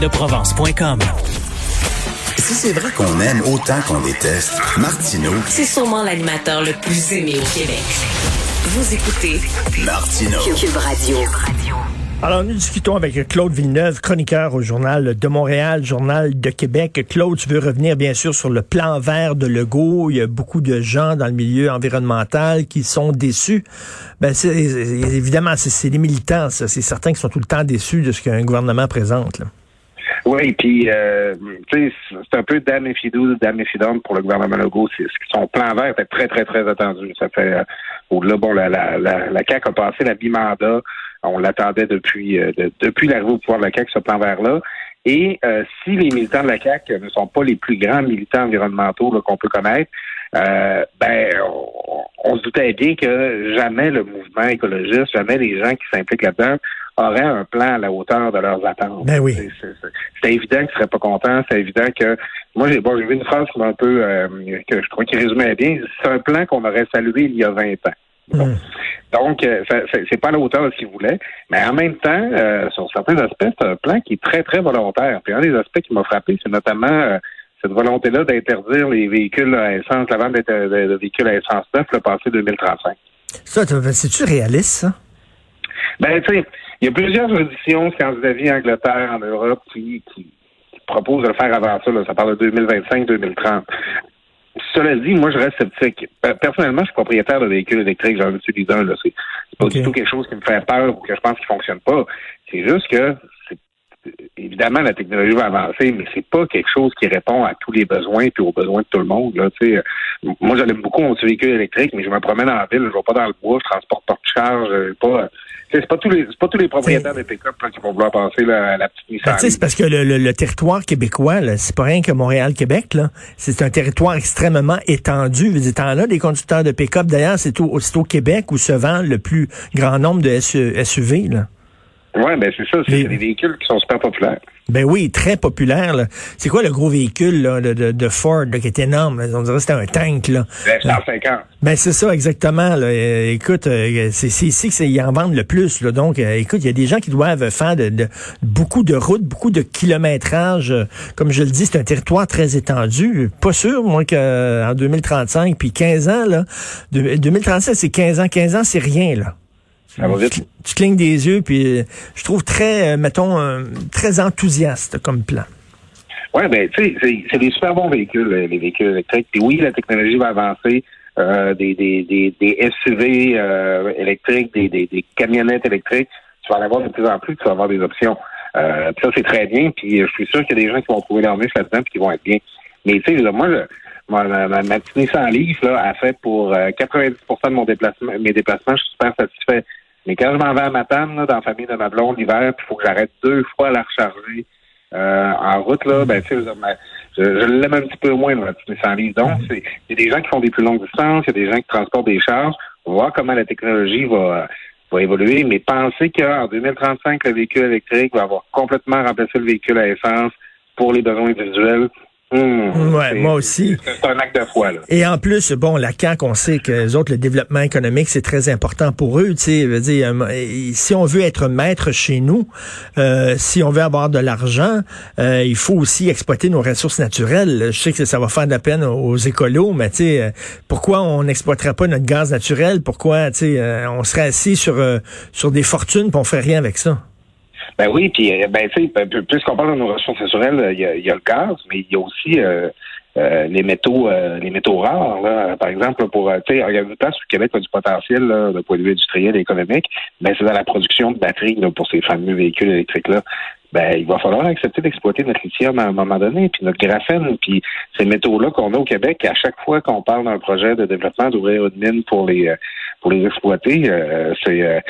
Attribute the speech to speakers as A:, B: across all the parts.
A: De Provence.com.
B: Si c'est vrai qu'on aime autant qu'on déteste, Martineau,
C: C'est sûrement l'animateur le plus aimé au Québec. Vous écoutez
B: Martineau.
C: Cube Radio.
D: Alors, nous discutons avec Claude Villeneuve, chroniqueur au Journal de Montréal, Journal de Québec. Claude, tu veux revenir bien sûr sur le plan vert de Legault. Il y a beaucoup de gens dans le milieu environnemental qui sont déçus. Ben, c'est, évidemment, c'est, c'est les militants, ça. C'est certains qui sont tout le temps déçus de ce qu'un gouvernement présente. Là.
E: Oui, puis euh, c'est un peu do, damn if you don't pour le gouvernement Legault. Son plan vert était très, très, très attendu. Ça fait euh, au-delà, bon, la, la, la, la CAQ a passé la bi-mandat. On l'attendait depuis euh, de- depuis l'arrivée au pouvoir de la CAQ, ce plan vert-là. Et euh, si les militants de la CAQ ne sont pas les plus grands militants environnementaux qu'on peut connaître, euh, ben on, on se doutait bien que jamais le mouvement écologiste, jamais les gens qui s'impliquent là-dedans auraient un plan à la hauteur de leurs attentes.
D: Ben oui.
E: C'était évident qu'ils seraient pas contents. C'est évident que moi j'ai bon vu une phrase qui un peu euh, que je crois qu'il résumait bien. C'est un plan qu'on aurait salué il y a 20 ans. Bon.
D: Mm.
E: Donc, euh, c'est pas à la hauteur de ce qu'ils voulaient, mais en même temps, euh, sur certains aspects, c'est un plan qui est très, très volontaire. Puis un des aspects qui m'a frappé, c'est notamment euh, cette volonté-là d'interdire les véhicules à essence, la vente de, de- de véhicules à essence neuf le passé 2035.
D: Ça, c'est-tu réaliste, ça?
E: Ben, tu sais, il y a plusieurs auditions, Scandinavie, Angleterre, en Europe, qui, qui, qui proposent de le faire avant ça. Là. Ça parle de 2025-2030. Cela dit, moi, je reste sceptique. Personnellement, je suis propriétaire de véhicules électriques. J'en utilise un. Là. C'est pas du tout quelque chose qui me fait peur ou que je pense qu'il fonctionne pas. C'est juste que, c'est- évidemment, la technologie va avancer, mais c'est pas quelque chose qui répond à tous les besoins puis aux besoins de tout le monde. Là. Tu sais, moi, j'aime beaucoup mon petit véhicule électrique, mais je me promène en ville, je vais pas dans le bois, je transporte pas de charge, euh, pas. C'est pas tous les pas tous les propriétaires de pick-up là, qui vont vouloir passer là, à la petite
D: Ben,
E: Nissan.
D: sais, c'est parce que le, le- le territoire québécois, c'est pas rien que Montréal-Québec, là. C'est un territoire extrêmement étendu. Vous dites, là, des conducteurs de pick-up, d'ailleurs, c'est au, au Québec où se vend le plus grand nombre de SU SUV, là.
E: Ouais, ben c'est ça, c'est des véhicules qui sont super populaires.
D: Ben oui, très populaire. C'est quoi le gros véhicule là, de, de, de Ford là, qui est énorme? là? On dirait que c'était un tank. Là.
E: Le F-150.
D: Ben c'est ça exactement. Là. Euh, écoute, euh, c'est ici qu'ils en vendent le plus. Là. Donc, euh, écoute, il y a des gens qui doivent faire de, de- beaucoup de routes, beaucoup de kilométrage. Euh, Comme je le dis, c'est un territoire très étendu. Pas sûr, moi, qu'en 2035, puis 15 ans, là, de- 2035, c'est 15 ans. 15 ans, c'est rien, là.
E: Ça va vite.
D: Tu, tu clignes des yeux, puis euh, je trouve très, euh, mettons, euh, très enthousiaste comme plan.
E: Ouais, ben tu sais, c'est- des super bons véhicules, les véhicules électriques. Puis oui, la technologie va avancer. Euh, des, des, des, des SUV euh, électriques, des, des, des camionnettes électriques. Tu vas en avoir de plus en plus, tu vas avoir des options. Euh, puis ça, c'est très bien. Puis je suis sûr qu'il y a des gens qui vont trouver leur niche là-dedans puis qui vont être bien. Mais tu sais, moi, je- ma, ma, ma, ma petite Nissan Leaf, là, a fait pour euh, 90% de mon déplacement, mes déplacements, je suis super satisfait. Mais quand je m'en vais à Matane, là, dans la famille de ma blonde l'hiver, puis il faut que j'arrête deux fois à la recharger euh, en route, là, ben, tu sais, je, l'aime un petit peu moins, là, petite Nissan Leaf. Donc, il y a des gens qui font des plus longues distances, il y a des gens qui transportent des charges. On va voir comment la technologie va, va évoluer, mais pensez qu'en 2035, le véhicule électrique va avoir complètement remplacé le véhicule à essence pour les besoins individuels. Hmm,
D: Ouais, moi aussi.
E: C'est un acte de foi, là.
D: Et en plus, bon, la CAQ, on sait que les autres, le développement économique, c'est très important pour eux. Tu sais, euh, si on veut être maître chez nous, euh, si on veut avoir de l'argent, euh, il faut aussi exploiter nos ressources naturelles. Je sais que ça va faire de la peine aux écolos, mais tu sais, euh, pourquoi on n'exploiterait pas notre gaz naturel? Pourquoi, tu sais, euh, on serait assis sur euh, sur des fortunes, puis on ferait rien avec ça?
E: Ben oui, puis euh, ben tu sais, ben, puisqu'on parle de nos ressources naturelles, euh, il y a, y a le gaz, mais il y a aussi euh, euh, les métaux euh, les métaux rares. Là. Par exemple, pour il y a une le Québec a du potentiel là, de point de vue industriel et économique, ben c'est dans la production de batteries là, pour ces fameux véhicules électriques-là. Ben, il va falloir accepter d'exploiter notre lithium à un moment donné, puis notre graphène, puis ces métaux-là qu'on a au Québec, à chaque fois qu'on parle d'un projet de développement d'ouvrir une mine pour les euh, pour les exploiter, euh, c'est euh,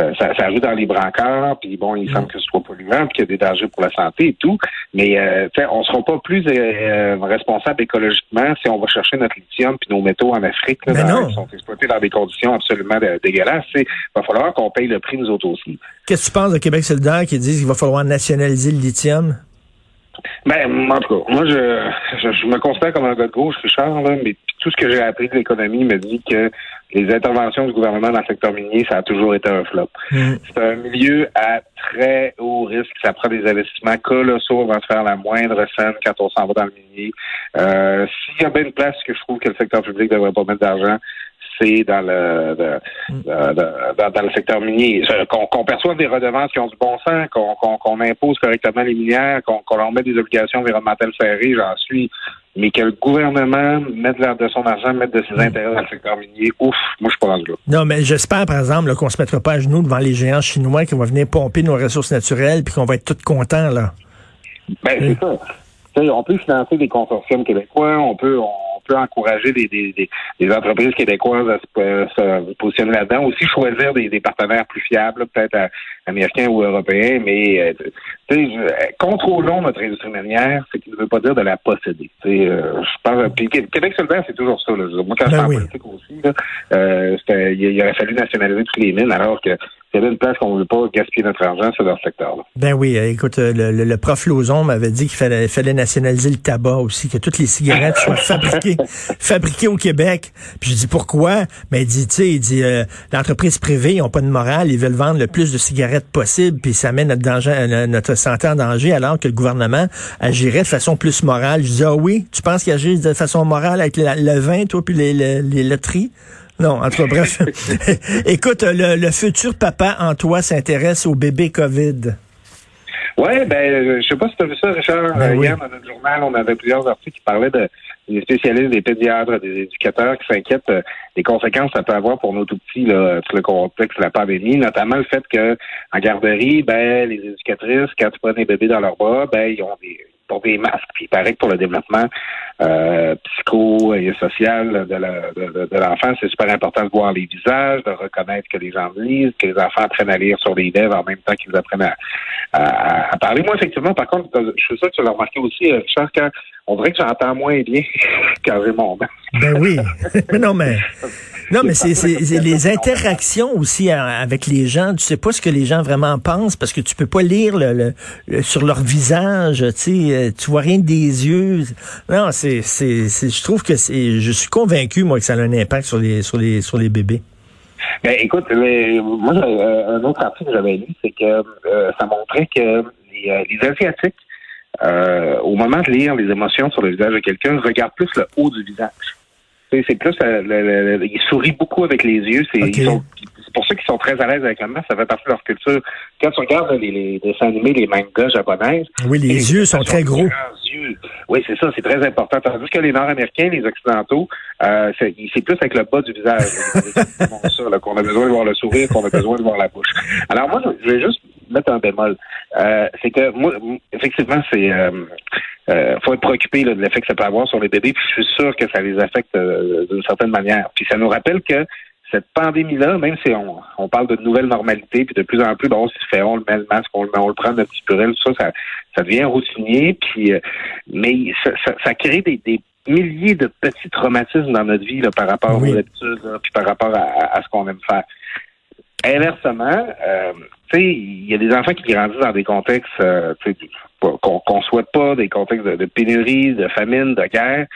E: ça, ça, ça arrive dans les brancards, puis bon, il semble que ce soit polluant, puis qu'il y a des dangers pour la santé et tout. Mais euh, on ne sera pas plus euh, responsable écologiquement si on va chercher notre lithium puis nos métaux en Afrique, là, dans- qui sont exploités dans des conditions absolument dé- dégueulasses. Il va falloir qu'on paye le prix nous autres aussi.
D: Qu'est-ce que tu penses de Québec solidaire qui disent qu'il va falloir nationaliser le lithium?
E: Ben, en tout cas, moi, je, je, je me considère comme un gars de gauche, Richard, là, mais tout ce que j'ai appris de l'économie me dit que les interventions du gouvernement dans le secteur minier, ça a toujours été un flop.
D: Mm.
E: C'est un milieu à très haut risque. Ça prend des investissements colossaux avant de faire la moindre scène quand on s'en va dans le minier. Euh, S'il y a bien une place que je trouve que le secteur public devrait pas mettre d'argent, dans le de- de- dans, dans le secteur minier. Qu'on perçoive des redevances qui ont du bon sens, qu'on impose correctement les minières, qu'on leur met des obligations environnementales serrées, j'en suis. Mais que le gouvernement mette de, son argent, mette de ses intérêts dans le secteur minier, ouf, moi je suis pas rendu là.
D: Non, mais j'espère, par exemple, qu'on se mettra pas à genoux devant les géants chinois qui vont venir pomper nos ressources naturelles puis qu'on va être tous contents, là.
E: Ben, c'est ça. Tu sais, on peut financer des consortiums québécois, on peut on encourager des, des, des, des entreprises québécoises à se, se positionner là-dedans. Aussi choisir des, des partenaires plus fiables, peut-être euh, américains ou européens, mais euh, je- contrôlons notre industrie minière, ce qui ne veut pas dire de la posséder. Euh, je pense, puis Qué- Québec solidaire, c'est toujours ça. Là. Moi, quand
D: Ben
E: je suis en
D: oui.
E: politique aussi, là, euh, il, il aurait fallu nationaliser toutes les mines, alors que s'il y avait une place qu'on ne veut pas gaspiller notre argent, c'est dans ce secteur-là.
D: Ben oui, euh, écoute, euh, le, le- le prof Lauzon m'avait dit qu'il fallait, fallait nationaliser le tabac aussi, que toutes les cigarettes soient fabriquées, fabriquées au Québec. Puis je dis pourquoi? Mais il dit, tu sais, il dit, euh, l'entreprise privée, ils n'ont pas de morale, ils veulent vendre le plus de cigarettes possible, puis ça met notre, danger, euh, notre santé en danger, alors que le gouvernement agirait de façon plus morale. Je dis, ah oui, tu penses qu'il agit de façon morale avec la- le vin, toi, puis les, les, les loteries? Non, en tout cas, bref. Écoute, le, le futur papa en toi s'intéresse au bébé COVID.
E: Oui, ben, je sais pas si tu as vu ça, Richard.
D: Ben
E: Euh,
D: oui.
E: Hier, dans notre journal, on avait plusieurs articles qui parlaient de, des spécialistes, des pédiatres, des éducateurs qui s'inquiètent euh, des conséquences que ça peut avoir pour nos tout petits là, sur le contexte de la pandémie, notamment le fait que en garderie, ben, les éducatrices, quand ils prennent des bébés dans leurs bras, ben, ils ont des pour des masques. Puis il paraît que pour le développement euh, psycho et social de, la- de, de- l'enfant, c'est super important de voir les visages, de reconnaître que les gens lisent, que les enfants apprennent à lire sur les lèvres en même temps qu'ils apprennent à, à- à parler. Moi, effectivement, par contre, je suis sûr que tu l'as remarqué aussi, euh, Richard, quand on dirait que j'entends moins bien quand j'ai mon masque.
D: Ben oui. mais non, mais. Non, mais c'est c'est- c'est les interactions aussi euh, avec les gens. Tu sais pas ce que les gens vraiment pensent parce que tu peux pas lire le, le- le- sur leur visage. Tu sais, euh, tu vois rien des yeux. Non, c'est c'est c'est- je trouve que c'est. Je suis convaincu moi que ça a un impact sur les sur les sur les bébés.
E: Ben, écoute, moi, euh, un autre article que j'avais lu, c'est que euh, ça montrait que les, euh, les Asiatiques, euh, au moment de lire les émotions sur le visage de quelqu'un, regardent plus le haut du visage. C'est plus, le- le- le- ils sourient beaucoup avec les yeux. C'est
D: Ok.
E: ils sont- ça qu'ils sont très à l'aise avec le masque. Ça fait partie de leur culture. Quand tu regardes les, les dessins animés, les mangas japonaises,
D: Oui, les yeux sont très gros.
E: yeux. Oui, c'est ça, c'est très important. Tandis que les Nord-Américains, les Occidentaux, euh, c'est c'est plus avec le bas du visage. C'est ça, là, qu'on a besoin de voir le sourire, qu'on a besoin de voir la bouche. Alors moi, je vais juste mettre un bémol. Euh, c'est que moi, effectivement, c'est euh, euh, faut être préoccupé là, de l'effet que ça peut avoir sur les bébés, puis je suis sûr que ça les affecte d'une certaine manière. Puis ça nous rappelle que cette pandémie-là, même si on, on parle de nouvelle normalité, puis de plus en plus, bon, on se fait, on le met le masque, on le, met, on le prend de petit purel, tout ça, ça, ça devient routinier, puis euh, mais ça, ça, ça crée des, des milliers de petits traumatismes dans notre vie là, par rapport
D: Oui.
E: aux habitudes, là, puis par rapport à, ce qu'on aime faire. Inversement, euh, tu sais, il y a des enfants qui grandissent dans des contextes euh, qu'on qu'on souhaite pas, des contextes de, de pénurie, de famine, de guerre.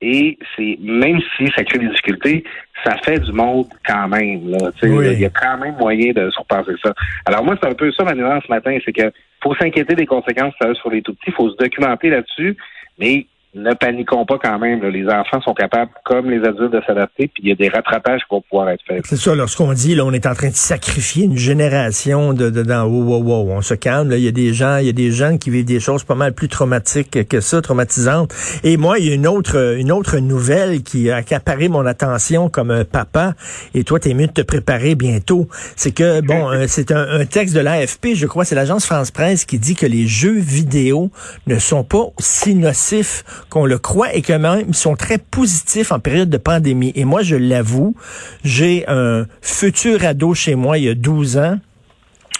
E: Et c'est même si ça crée des difficultés, ça fait du monde quand même. Là,
D: Oui.
E: Il y a quand même moyen de surpasser ça. Alors moi, c'est un peu ça ma nuance ce matin, c'est que faut s'inquiéter des conséquences que ça a sur les tout petits, faut se documenter là-dessus, mais ne paniquons pas quand même. là. Les enfants sont capables, comme les adultes, de s'adapter, puis il y a des rattrapages qui vont pouvoir être faits.
D: C'est ça, lorsqu'on dit, là, on est en train de sacrifier une génération de, de dans, wow, wow, wow, on se calme. Il y a des gens, il y a des jeunes qui vivent des choses pas mal plus traumatiques que ça, traumatisantes. Et moi, il y a une autre, une autre nouvelle qui a accaparé mon attention comme un papa. Et toi, t'es mieux de te préparer bientôt. C'est que, bon, c'est un, texte de l'AFP, je crois, c'est l'agence France Presse qui dit que les jeux vidéo ne sont pas si nocifs qu'on le croit et que même ils sont très positifs en période de pandémie. Et moi, je l'avoue, j'ai un futur ado chez moi il y a 12 ans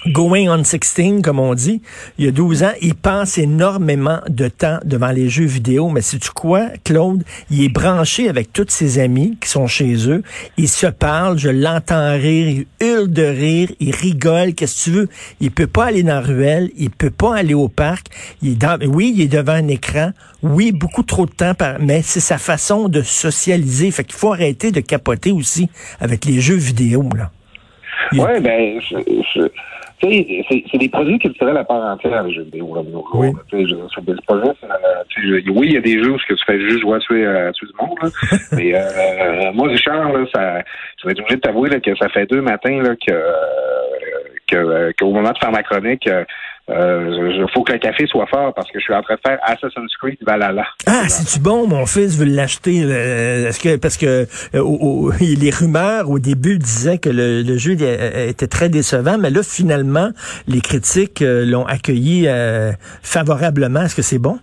D: going on 16, comme on dit, il y a 12 ans, il passe énormément de temps devant les jeux vidéo. Mais sais-tu quoi, Claude? Il est branché avec tous ses amis qui sont chez eux. Il se parle, je l'entends rire, il hurle de rire, il rigole, qu'est-ce que tu veux? Il peut pas aller dans la ruelle, il peut pas aller au parc. Il est oui, il est devant un écran. Oui, beaucoup trop de temps, mais c'est sa façon de socialiser. Fait qu'il faut arrêter de capoter aussi avec les jeux vidéo, là. Il-
E: Ouais, ben, c'est- des produits qui seraient la part entière, les jeux vidéo, là.
D: Oui.
E: euh, oui, il y a des jeux où tu fais juste jouer à tuer, à tuer du monde, là. mais euh, moi, Richard, là, ça, je vais être obligé de t'avouer là, que ça fait deux matins là, que, euh, que, euh, qu'au moment de faire ma chronique, euh, euh, je- faut que le café soit fort parce que je suis en train de faire Assassin's Creed Valhalla.
D: Ah, c'est-tu bon? Mon fils veut l'acheter. euh, Est-ce que parce que euh, au- au- les rumeurs au début disaient que le, le jeu euh, était très décevant, mais là finalement les critiques euh, l'ont accueilli euh, favorablement. Est-ce que c'est bon?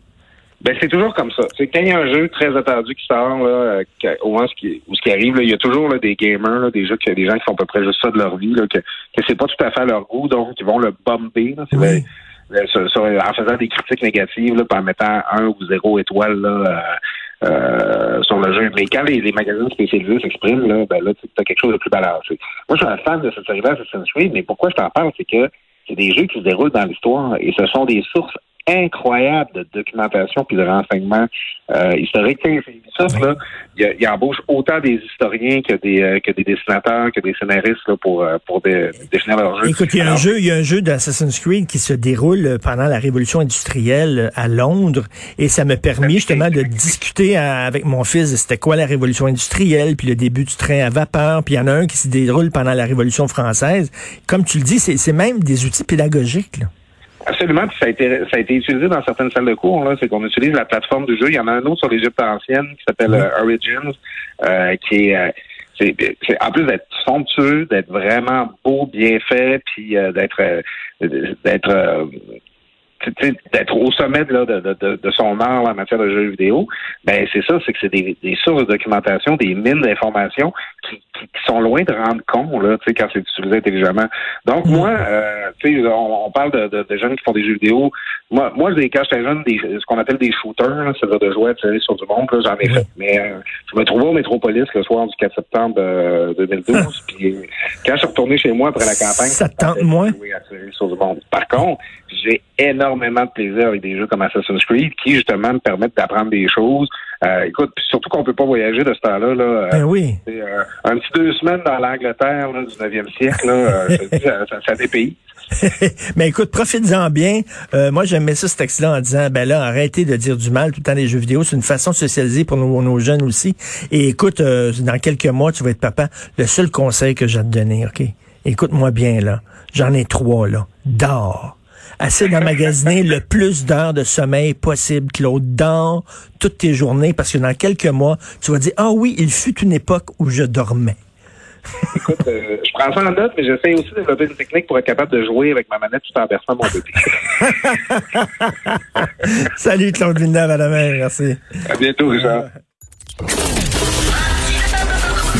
E: Ben c'est toujours comme ça. C'est quand il y a un jeu très attendu qui sort là, euh, au moins ce qui, où ce qui arrive, là, il y a toujours là, des gamers, là, des jeux que des gens qui font à peu près juste ça de leur vie, là, que, que c'est pas tout à fait à leur goût, donc ils vont le bomber. Là,
D: Oui.
E: sur- sur- en faisant des critiques négatives, là, en mettant un ou zéro étoile là, euh, euh, sur le jeu. Mais quand les, les magazines spécialisés s'expriment, là, ben là, tu as quelque chose de plus balancé. Moi, je suis un fan de cette série-là, Assassin's Creed, mais pourquoi je t'en parle, c'est que c'est des jeux qui se déroulent dans l'histoire et ce sont des sources incroyables de documentation puis de renseignements euh, historiques. Ubisoft, là, il, il embauche autant des historiens que des euh, que des dessinateurs, que des scénaristes là, pour euh, pour dé- définir leur jeu.
D: Écoute, il y a un
E: Alors,
D: jeu, il y a un jeu d'Assassin's Creed qui se déroule euh, pendant la révolution industrielle euh, à Londres et ça m'a permis justement de discuter à- avec mon fils de c'était quoi la révolution industrielle, puis le début du train à vapeur, puis il y en a un qui se déroule pendant la révolution française. Comme tu le dis, c'est c'est même des outils pédagogiques. Là.
E: Absolument, puis ça a été ça a été utilisé dans certaines salles de cours. Là, c'est qu'on utilise la plateforme du jeu. Il y en a un autre sur l'Égypte ancienne qui s'appelle euh, Origins, euh, qui est, euh, c'est, c'est- en plus d'être somptueux, d'être vraiment beau, bien fait, puis euh, d'être euh, d'être euh, d'être au sommet de, là, de, de, de- de son art là, en matière de jeux vidéo, ben c'est ça, c'est que c'est des, des sources de documentation, des mines d'informations qui, qui, qui sont loin de rendre compte là, quand c'est utilisé intelligemment. Donc moi, euh, tu sais, on, on parle de, de, de jeunes qui font des jeux vidéo. Moi, moi, quand j'étais jeune, des, ce qu'on appelle des shooters, c'est-à-dire de jouer à tirer sur du monde, j'en ai fait. Mais euh, je me trouvais au Métropolis le soir du 4 septembre euh, 2012, puis quand je suis retourné chez moi après la campagne,
D: Ça te tente moins?
E: jouer à tirer sur du monde. Par contre, j'ai énormément de plaisir avec des jeux comme Assassin's Creed qui justement me permettent d'apprendre des choses. Euh, écoute, surtout qu'on peut pas voyager de ce temps-là. Là, euh,
D: Ben oui.
E: euh, un petit deux semaines dans l'Angleterre là, du 9e siècle, là, dis, ça, ça, ça dépaye.
D: Mais écoute, profites-en bien. Moi, j'aimais ça, ce texte-là, en disant, ben là, arrêtez de dire du mal tout le temps des jeux vidéo. C'est une façon de socialiser pour nos, nos jeunes aussi. Et écoute, dans quelques mois, tu vas être papa. Le seul conseil que j'ai à te donner, OK? Écoute-moi bien, là. J'en ai trois, là. Dors. Assez d'emmagasiner le plus d'heures de sommeil possible, Claude. Dors toutes tes journées parce que dans quelques mois, tu vas dire, ah oui, il fut une époque où je dormais.
E: Écoute, euh, je prends ça en note, mais j'essaie aussi de développer une technique pour être capable de jouer avec ma manette tout en berçant mon bébé.
D: Salut, Claude Villeneuve, à demain. Merci.
E: à bientôt, Richard.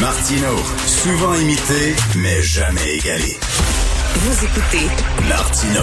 B: Martino, souvent imité, mais jamais égalé.
C: Vous écoutez
B: Martino.